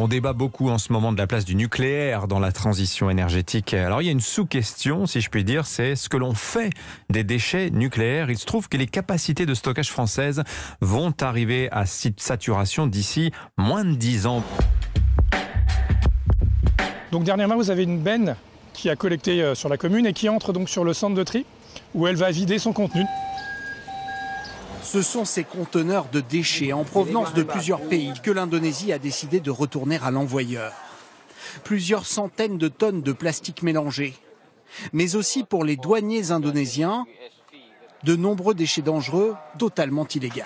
On débat beaucoup en ce moment de la place du nucléaire dans la transition énergétique. Alors il y a une sous-question, si je puis dire, c'est ce que l'on fait des déchets nucléaires. Il se trouve que les capacités de stockage françaises vont arriver à saturation d'ici moins de 10 ans. Donc dernièrement, vous avez une benne qui a collecté euh, sur la commune et qui entre donc sur le centre de tri où elle va vider son contenu. Ce sont ces conteneurs de déchets en provenance de plusieurs pays que l'Indonésie a décidé de retourner à l'envoyeur. Plusieurs centaines de tonnes de plastique mélangé. Mais aussi pour les douaniers indonésiens, de nombreux déchets dangereux totalement illégaux.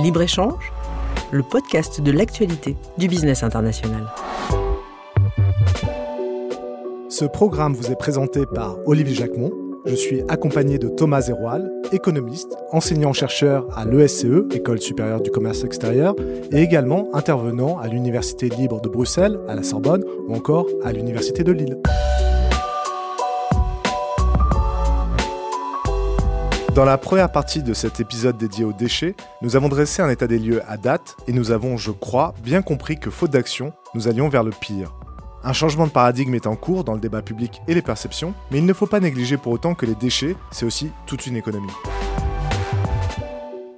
Libre-échange, le podcast de l'actualité du business international. Ce programme vous est présenté par Olivier Jacquemont je suis accompagné de Thomas Zeroual, économiste, enseignant-chercheur à l'ESCE, École supérieure du commerce extérieur, et également intervenant à l'Université libre de Bruxelles, à la Sorbonne ou encore à l'Université de Lille. Dans la première partie de cet épisode dédié aux déchets, nous avons dressé un état des lieux à date et nous avons, je crois, bien compris que faute d'action, nous allions vers le pire. Un changement de paradigme est en cours dans le débat public et les perceptions, mais il ne faut pas négliger pour autant que les déchets, c'est aussi toute une économie.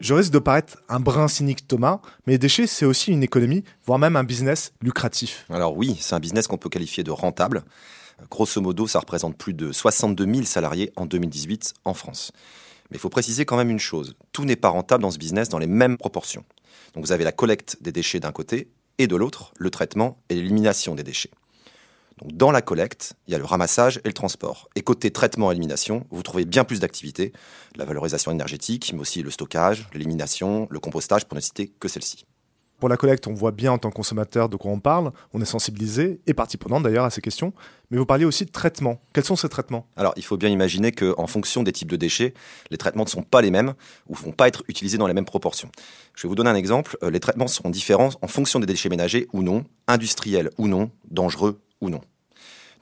Je risque de paraître un brin cynique Thomas, mais les déchets, c'est aussi une économie, voire même un business lucratif. Alors oui, c'est un business qu'on peut qualifier de rentable. Grosso modo, ça représente plus de 62 000 salariés en 2018 en France. Mais il faut préciser quand même une chose, tout n'est pas rentable dans ce business dans les mêmes proportions. Donc vous avez la collecte des déchets d'un côté et de l'autre, le traitement et l'élimination des déchets dans la collecte, il y a le ramassage et le transport. Et côté traitement et élimination, vous trouvez bien plus d'activités, la valorisation énergétique, mais aussi le stockage, l'élimination, le compostage, pour ne citer que celle-ci. Pour la collecte, on voit bien en tant que consommateur de quoi on parle, on est sensibilisé et partie prenante d'ailleurs à ces questions, mais vous parliez aussi de traitement. Quels sont ces traitements? Alors il faut bien imaginer qu'en fonction des types de déchets, les traitements ne sont pas les mêmes ou ne vont pas être utilisés dans les mêmes proportions. Je vais vous donner un exemple, euh, les traitements seront différents en fonction des déchets ménagers ou non, industriels ou non, dangereux ou non.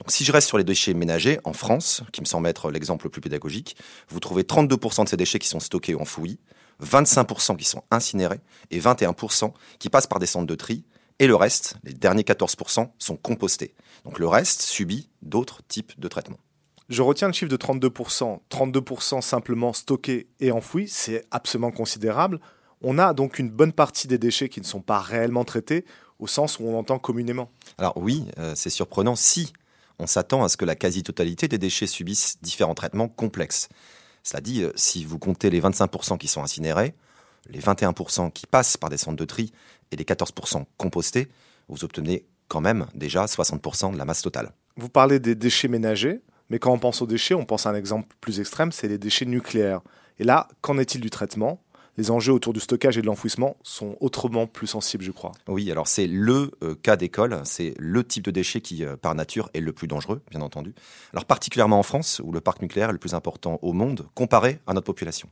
Donc, si je reste sur les déchets ménagers, en France, qui me semble être l'exemple le plus pédagogique, vous trouvez 32% de ces déchets qui sont stockés ou enfouis, 25% qui sont incinérés et 21% qui passent par des centres de tri. Et le reste, les derniers 14%, sont compostés. Donc le reste subit d'autres types de traitements. Je retiens le chiffre de 32%. 32% simplement stockés et enfouis, c'est absolument considérable. On a donc une bonne partie des déchets qui ne sont pas réellement traités au sens où on entend communément. Alors oui, euh, c'est surprenant si on s'attend à ce que la quasi-totalité des déchets subissent différents traitements complexes. Cela dit, euh, si vous comptez les 25% qui sont incinérés, les 21% qui passent par des centres de tri et les 14% compostés, vous obtenez quand même déjà 60% de la masse totale. Vous parlez des déchets ménagers, mais quand on pense aux déchets, on pense à un exemple plus extrême, c'est les déchets nucléaires. Et là, qu'en est-il du traitement? Les enjeux autour du stockage et de l'enfouissement sont autrement plus sensibles, je crois. Oui, alors c'est le euh, cas d'école, c'est le type de déchet qui, euh, par nature, est le plus dangereux, bien entendu. Alors particulièrement en France, où le parc nucléaire est le plus important au monde, comparé à notre population.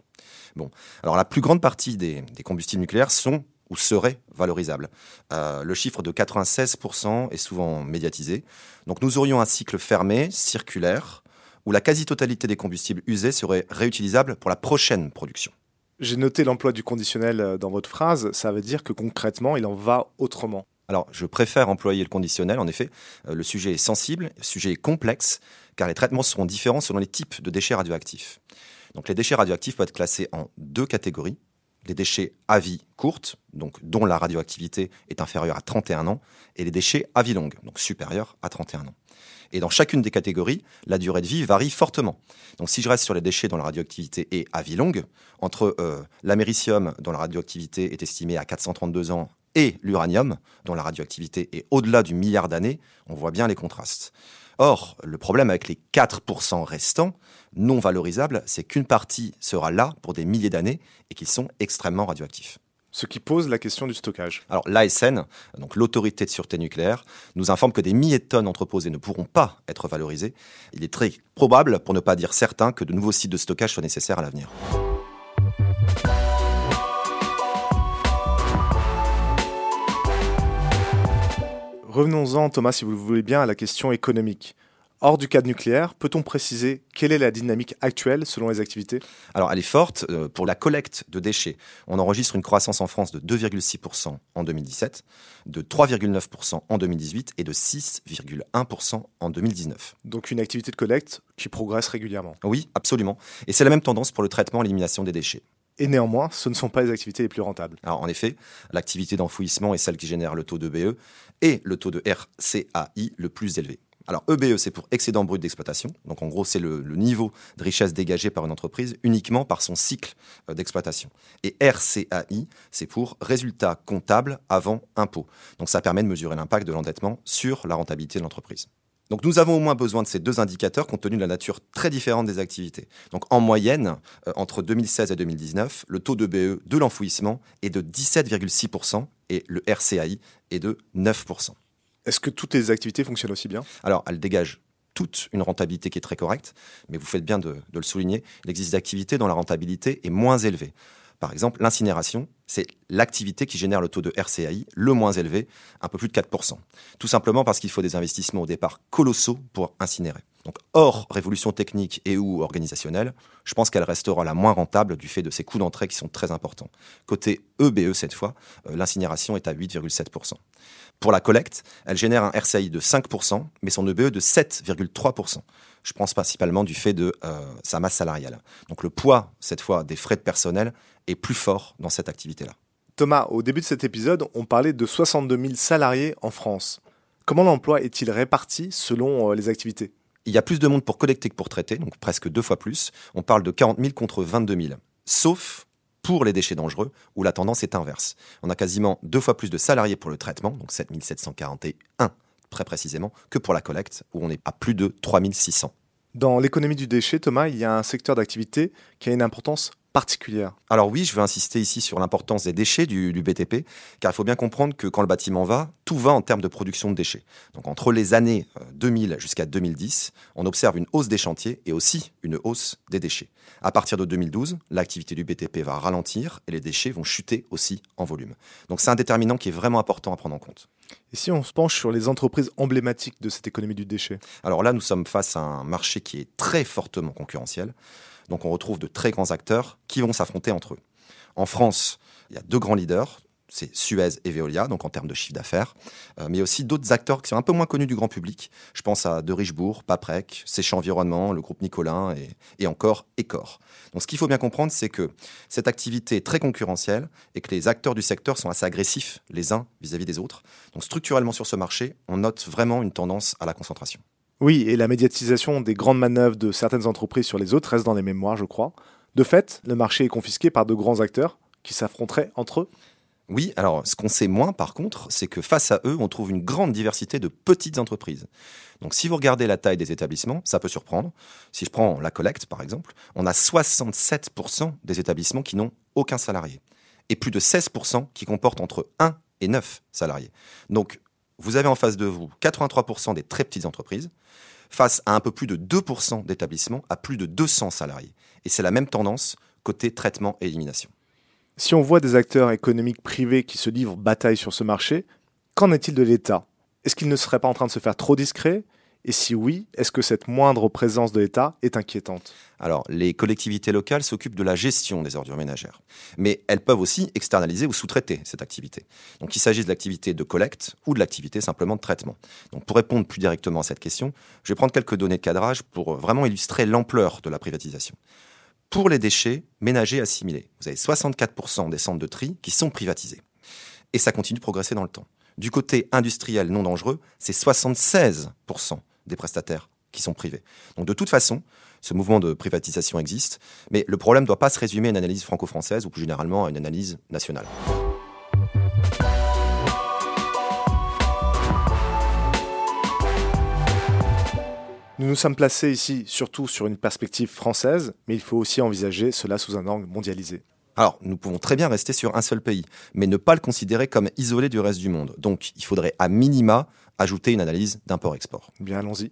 Bon, alors la plus grande partie des, combustibles nucléaires sont ou seraient valorisables. Euh, le chiffre de 96% est souvent médiatisé. Donc nous aurions un cycle fermé, circulaire, où la quasi-totalité des combustibles usés serait réutilisable pour la prochaine production. J'ai noté l'emploi du conditionnel euh, dans votre phrase. Ça veut dire que concrètement, il en va autrement. Alors, je préfère employer le conditionnel, en effet. Euh, le sujet est sensible, le sujet est complexe, car les traitements seront différents selon les types de déchets radioactifs. Donc, les déchets radioactifs peuvent être classés en deux catégories. Les déchets à vie courte, donc dont la radioactivité est inférieure à 31 ans, et les déchets à vie longue, donc supérieurs à 31 ans. Et dans chacune des catégories, la durée de vie varie fortement. Donc si je reste sur les déchets dont la radioactivité est à vie longue, entre euh, l'américium dont la radioactivité est estimée à 432 ans et l'uranium dont la radioactivité est au-delà du milliard d'années, on voit bien les contrastes. Or, le problème avec les 4% restants, non valorisables, c'est qu'une partie sera là pour des milliers d'années et qu'ils sont extrêmement radioactifs ce qui pose la question du stockage. Alors l'ASN, donc l'autorité de sûreté nucléaire, nous informe que des milliers de tonnes entreposées ne pourront pas être valorisées. Il est très probable, pour ne pas dire certain, que de nouveaux sites de stockage soient nécessaires à l'avenir. Revenons-en, Thomas, si vous le voulez bien, à la question économique. Hors du cadre nucléaire, peut-on préciser quelle est la dynamique actuelle selon les activités? Alors, elle est forte. Euh, pour la collecte de déchets, on enregistre une croissance en France de 2,6% en 2017, de 3,9% en 2018 et de 6,1% en 2019. Donc une activité de collecte qui progresse régulièrement. Oui, absolument. Et c'est la même tendance pour le traitement et l'élimination des déchets. Et néanmoins, ce ne sont pas les activités les plus rentables. Alors en effet, l'activité d'enfouissement est celle qui génère le taux de BE et le taux de RCAI le plus élevé. Alors EBE, c'est pour excédent brut d'exploitation. Donc en gros, c'est le, niveau de richesse dégagé par une entreprise uniquement par son cycle euh, d'exploitation. Et RCAI, c'est pour résultat comptable avant impôt. Donc ça permet de mesurer l'impact de l'endettement sur la rentabilité de l'entreprise. Donc nous avons au moins besoin de ces deux indicateurs compte tenu de la nature très différente des activités. Donc en moyenne, euh, entre 2016 et 2019, le taux de BE de l'enfouissement est de 17,6% et le RCAI est de 9%. Est-ce que toutes les activités fonctionnent aussi bien? Alors, elles dégagent toute une rentabilité qui est très correcte, mais vous faites bien de, le souligner, il existe des activités dont la rentabilité est moins élevée. Par exemple, l'incinération, c'est l'activité qui génère le taux de RCAI le moins élevé, un peu plus de 4%. Tout simplement parce qu'il faut des investissements au départ colossaux pour incinérer. Donc, hors révolution technique et ou organisationnelle, je pense qu'elle restera la moins rentable du fait de ses coûts d'entrée qui sont très importants. Côté EBE, e, cette fois, euh, l'incinération est à 8,7%. Pour la collecte, elle génère un RCI de 5%, mais son EBE de 7,3%. Je pense principalement du fait de euh, sa masse salariale. Donc le poids, cette fois, des frais de personnel est plus fort dans cette activité-là. Thomas, au début de cet épisode, on parlait de 62 000 salariés en France. Comment l'emploi est-il réparti selon euh, les activités? Il y a plus de monde pour collecter que pour traiter, donc presque deux fois plus. On parle de 40 000 contre 22 000. Sauf pour les déchets dangereux, où la tendance est inverse. On a quasiment deux fois plus de salariés pour le traitement, donc 7741 très précisément, que pour la collecte, où on est à plus de 3600. Dans l'économie du déchet, Thomas, il y a un secteur d'activité qui a une importance particulière. Alors oui, je veux insister ici sur l'importance des déchets du, BTP, car il faut bien comprendre que quand le bâtiment va, tout va en termes de production de déchets. Donc entre les années 2000 euh, jusqu'à 2010, on observe une hausse des chantiers et aussi une hausse des déchets. À partir de 2012, l'activité du BTP va ralentir et les déchets vont chuter aussi en volume. Donc c'est un déterminant qui est vraiment important à prendre en compte. Et si on se penche sur les entreprises emblématiques de cette économie du déchet? Alors là, nous sommes face à un marché qui est très fortement concurrentiel. Donc on retrouve de très grands acteurs qui vont s'affronter entre eux. En France, il y a deux grands leaders, c'est Suez et Veolia, donc en termes de chiffre d'affaires, euh, mais aussi d'autres acteurs qui sont un peu moins connus du grand public. Je pense à De Richebourg, Paprec, Séché Environnement, le groupe Nicolin et, et encore Ecor. Donc ce qu'il faut bien comprendre, c'est que cette activité est très concurrentielle et que les acteurs du secteur sont assez agressifs les uns vis-à-vis des autres. Donc structurellement sur ce marché, on note vraiment une tendance à la concentration. Oui, et la médiatisation des grandes manœuvres de certaines entreprises sur les autres reste dans les mémoires, je crois. De fait, le marché est confisqué par de grands acteurs qui s'affronteraient entre eux. Oui, alors ce qu'on sait moins par contre, c'est que face à eux, on trouve une grande diversité de petites entreprises. Donc si vous regardez la taille des établissements, ça peut surprendre. Si je prends la collecte par exemple, on a 67% des établissements qui n'ont aucun salarié et plus de 16% qui comportent entre 1 et 9 salariés. Donc vous avez en face de vous 83% des très petites entreprises face à un peu plus de 2% d'établissements à plus de 200 salariés. Et c'est la même tendance côté traitement et élimination. Si on voit des acteurs économiques privés qui se livrent bataille sur ce marché, qu'en est-il de l'État? Est-ce qu'il ne serait pas en train de se faire trop discret? Et si oui, est-ce que cette moindre présence de l'État est inquiétante? Alors, les collectivités locales s'occupent de la gestion des ordures ménagères, mais elles peuvent aussi externaliser ou sous-traiter cette activité. Donc, qu'il s'agisse de l'activité de collecte ou de l'activité simplement de traitement. Donc, pour répondre plus directement à cette question, je vais prendre quelques données de cadrage pour vraiment illustrer l'ampleur de la privatisation. Pour les déchets ménagers assimilés, vous avez 64% des centres de tri qui sont privatisés. Et ça continue de progresser dans le temps. Du côté industriel non dangereux, c'est 76% des prestataires qui sont privés. Donc de toute façon, ce mouvement de privatisation existe, mais le problème ne doit pas se résumer à une analyse franco-française ou plus généralement à une analyse nationale. Nous nous sommes placés ici surtout sur une perspective française, mais il faut aussi envisager cela sous un angle mondialisé. Alors, nous pouvons très bien rester sur un seul pays, mais ne pas le considérer comme isolé du reste du monde. Donc, il faudrait à minima ajouter une analyse d'import-export. Bien, allons-y.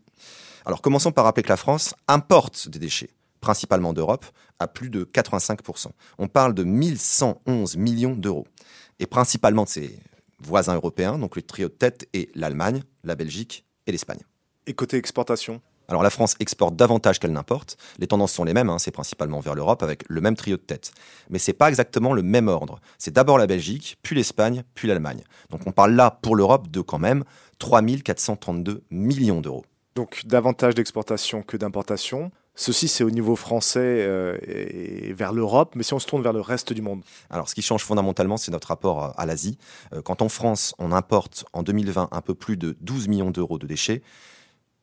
Alors, commençons par rappeler que la France importe des déchets, principalement d'Europe, à plus de 85%. On parle de 1111 millions d'euros. Et principalement de ses voisins européens, donc le trio de tête est l'Allemagne, la Belgique et l'Espagne. Et côté exportation? Alors la France exporte davantage qu'elle n'importe. Les tendances sont les mêmes, hein, c'est principalement vers l'Europe avec le même trio de tête. Mais c'est pas exactement le même ordre. C'est d'abord la Belgique, puis l'Espagne, puis l'Allemagne. Donc on parle là pour l'Europe de quand même 3432 millions d'euros. Donc davantage d'exportation que d'importation. Ceci, c'est au niveau français euh, et vers l'Europe, mais si on se tourne vers le reste du monde Alors, ce qui change fondamentalement, c'est notre rapport à l'Asie. Euh, quand en France, on importe en 2020 un peu plus de 12 millions d'euros de déchets,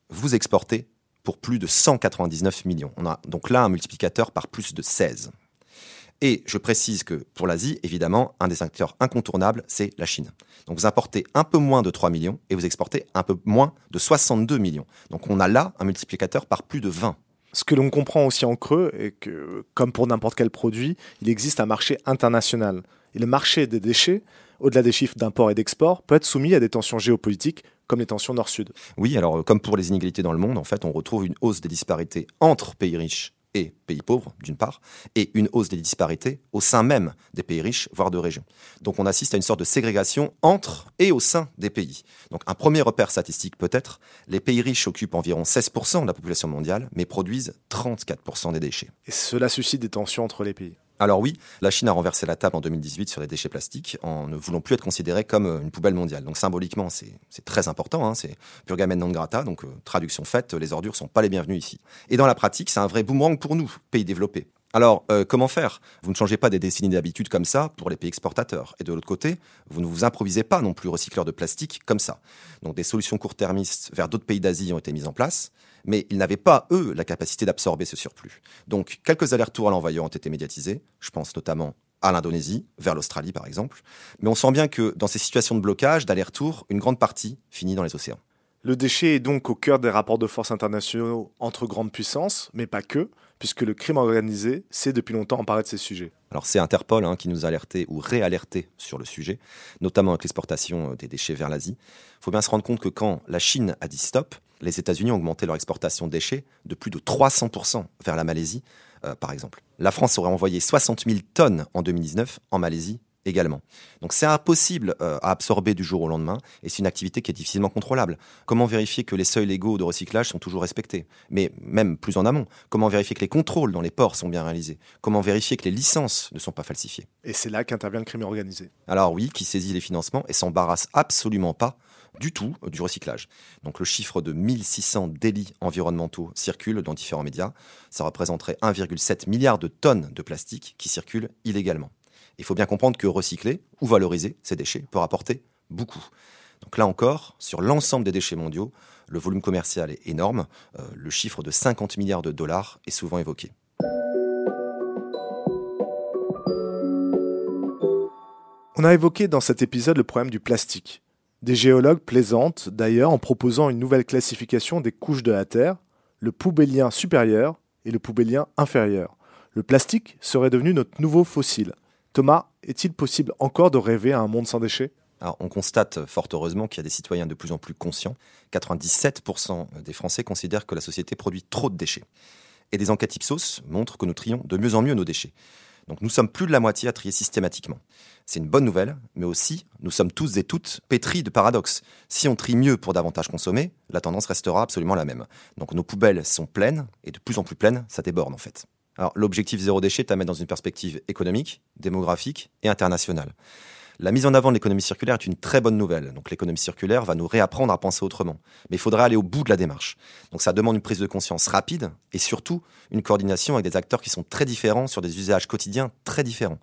vous exportez pour plus de 199 millions. On a donc là un multiplicateur par plus de 16. Et je précise que pour l'Asie, évidemment, un des acteurs incontournables, c'est la Chine. Donc vous importez un peu moins de 3 millions et vous exportez un peu moins de 62 millions. Donc on a là un multiplicateur par plus de 20 ce que l'on comprend aussi en creux est que, comme pour n'importe quel produit, il existe un marché international. Et le marché des déchets, au-delà des chiffres d'import et d'export, peut être soumis à des tensions géopolitiques comme les tensions nord-sud. Oui, alors comme pour les inégalités dans le monde, en fait, on retrouve une hausse des disparités entre pays riches et pays pauvres, d'une part, et une hausse des disparités au sein même des pays riches, voire de régions. Donc on assiste à une sorte de ségrégation entre et au sein des pays. Donc un premier repère statistique peut-être, les pays riches occupent environ 16% de la population mondiale, mais produisent 34% des déchets. Et cela suscite des tensions entre les pays. Alors oui, la Chine a renversé la table en 2018 sur les déchets plastiques en ne voulant plus être considérée comme euh, une poubelle mondiale. Donc symboliquement, c'est très important, hein, c'est purgamen non grata, donc euh, traduction faite, les ordures sont pas les bienvenues ici. Et dans la pratique, c'est un vrai boomerang pour nous, pays développés. Alors, euh, comment faire? Vous ne changez pas des décennies d'habitude comme ça pour les pays exportateurs. Et de l'autre côté, vous ne vous improvisez pas non plus recycleur de plastique comme ça. Donc, des solutions court-termistes vers d'autres pays d'Asie ont été mises en place mais ils n'avaient pas, eux, la capacité d'absorber ce surplus. Donc, quelques allers-retours à l'envoyeur ont été médiatisés, je pense notamment à l'Indonésie, vers l'Australie par exemple, mais on sent bien que dans ces situations de blocage, d'aller-retour, une grande partie finit dans les océans. Le déchet est donc au cœur des rapports de force internationaux entre grandes puissances, mais pas que, puisque le crime organisé sait depuis longtemps emparer de ces sujets. Alors c'est Interpol hein, qui nous a alerté ou réalerté sur le sujet, notamment avec l'exportation euh, des déchets vers l'Asie. Il faut bien se rendre compte que quand la Chine a dit stop, les États-Unis ont augmenté leur exportation de déchets de plus de 300% vers la Malaisie, euh, par exemple. La France aurait envoyé 60 000 tonnes en 2019 en Malaisie également. Donc c'est impossible euh, à absorber du jour au lendemain et c'est une activité qui est difficilement contrôlable. Comment vérifier que les seuils légaux de recyclage sont toujours respectés? Mais même plus en amont, comment vérifier que les contrôles dans les ports sont bien réalisés? Comment vérifier que les licences ne sont pas falsifiées? Et c'est là qu'intervient le crime organisé. Alors oui, qui saisit les financements et s'embarrasse absolument pas du tout du recyclage. Donc le chiffre de 1600 délits environnementaux circule dans différents médias. Ça représenterait 1,7 milliard de tonnes de plastique qui circulent illégalement. Il faut bien comprendre que recycler ou valoriser ces déchets peut rapporter beaucoup. Donc là encore, sur l'ensemble des déchets mondiaux, le volume commercial est énorme. Euh, le chiffre de 50 milliards de dollars est souvent évoqué. On a évoqué dans cet épisode le problème du plastique. Des géologues plaisantent d'ailleurs en proposant une nouvelle classification des couches de la Terre, le poubellien supérieur et le poubellien inférieur. Le plastique serait devenu notre nouveau fossile. Thomas, est-il possible encore de rêver à un monde sans déchets? On constate fort heureusement qu'il y a des citoyens de plus en plus conscients. 97% des Français considèrent que la société produit trop de déchets. Et des enquêtes Ipsos montrent que nous trions de mieux en mieux nos déchets. Donc nous sommes plus de la moitié à trier systématiquement. C'est une bonne nouvelle, mais aussi nous sommes tous et toutes pétris de paradoxes. Si on trie mieux pour davantage consommer, la tendance restera absolument la même. Donc nos poubelles sont pleines, et de plus en plus pleines, ça déborde en fait. Alors l'objectif zéro déchet est à mettre dans une perspective économique, démographique et internationale. La mise en avant de l'économie circulaire est une très bonne nouvelle. Donc l'économie circulaire va nous réapprendre à penser autrement. Mais il faudra aller au bout de la démarche. Donc ça demande une prise de conscience rapide et surtout une coordination avec des acteurs qui sont très différents sur des usages quotidiens très différents.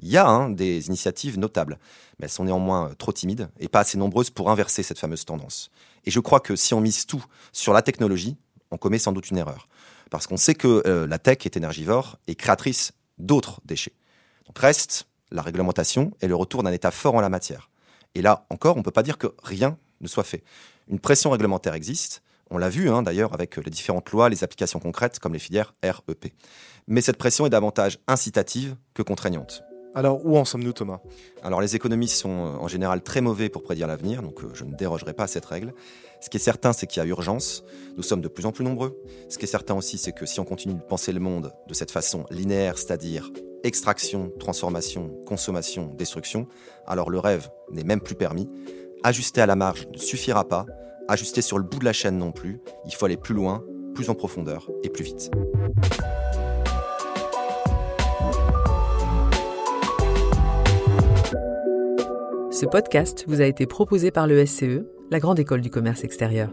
Il y a hein, des initiatives notables, mais elles sont néanmoins trop timides et pas assez nombreuses pour inverser cette fameuse tendance. Et je crois que si on mise tout sur la technologie, on commet sans doute une erreur parce qu'on sait que euh, la tech est énergivore et créatrice d'autres déchets. Donc reste la réglementation et le retour d'un État fort en la matière. Et là encore, on ne peut pas dire que rien ne soit fait. Une pression réglementaire existe, on l'a vu hein, d'ailleurs avec les différentes lois, les applications concrètes comme les filières REP. Mais cette pression est davantage incitative que contraignante. Alors où en sommes-nous Thomas? Alors les économistes sont euh, en général très mauvais pour prédire l'avenir, donc euh, je ne dérogerai pas à cette règle. Ce qui est certain, c'est qu'il y a urgence. Nous sommes de plus en plus nombreux. Ce qui est certain aussi, c'est que si on continue de penser le monde de cette façon linéaire, c'est-à-dire extraction, transformation, consommation, destruction, alors le rêve n'est même plus permis. Ajuster à la marge ne suffira pas. Ajuster sur le bout de la chaîne non plus. Il faut aller plus loin plus en profondeur et plus vite. Ce podcast vous a été proposé par le SCE, la Grande École du Commerce Extérieur.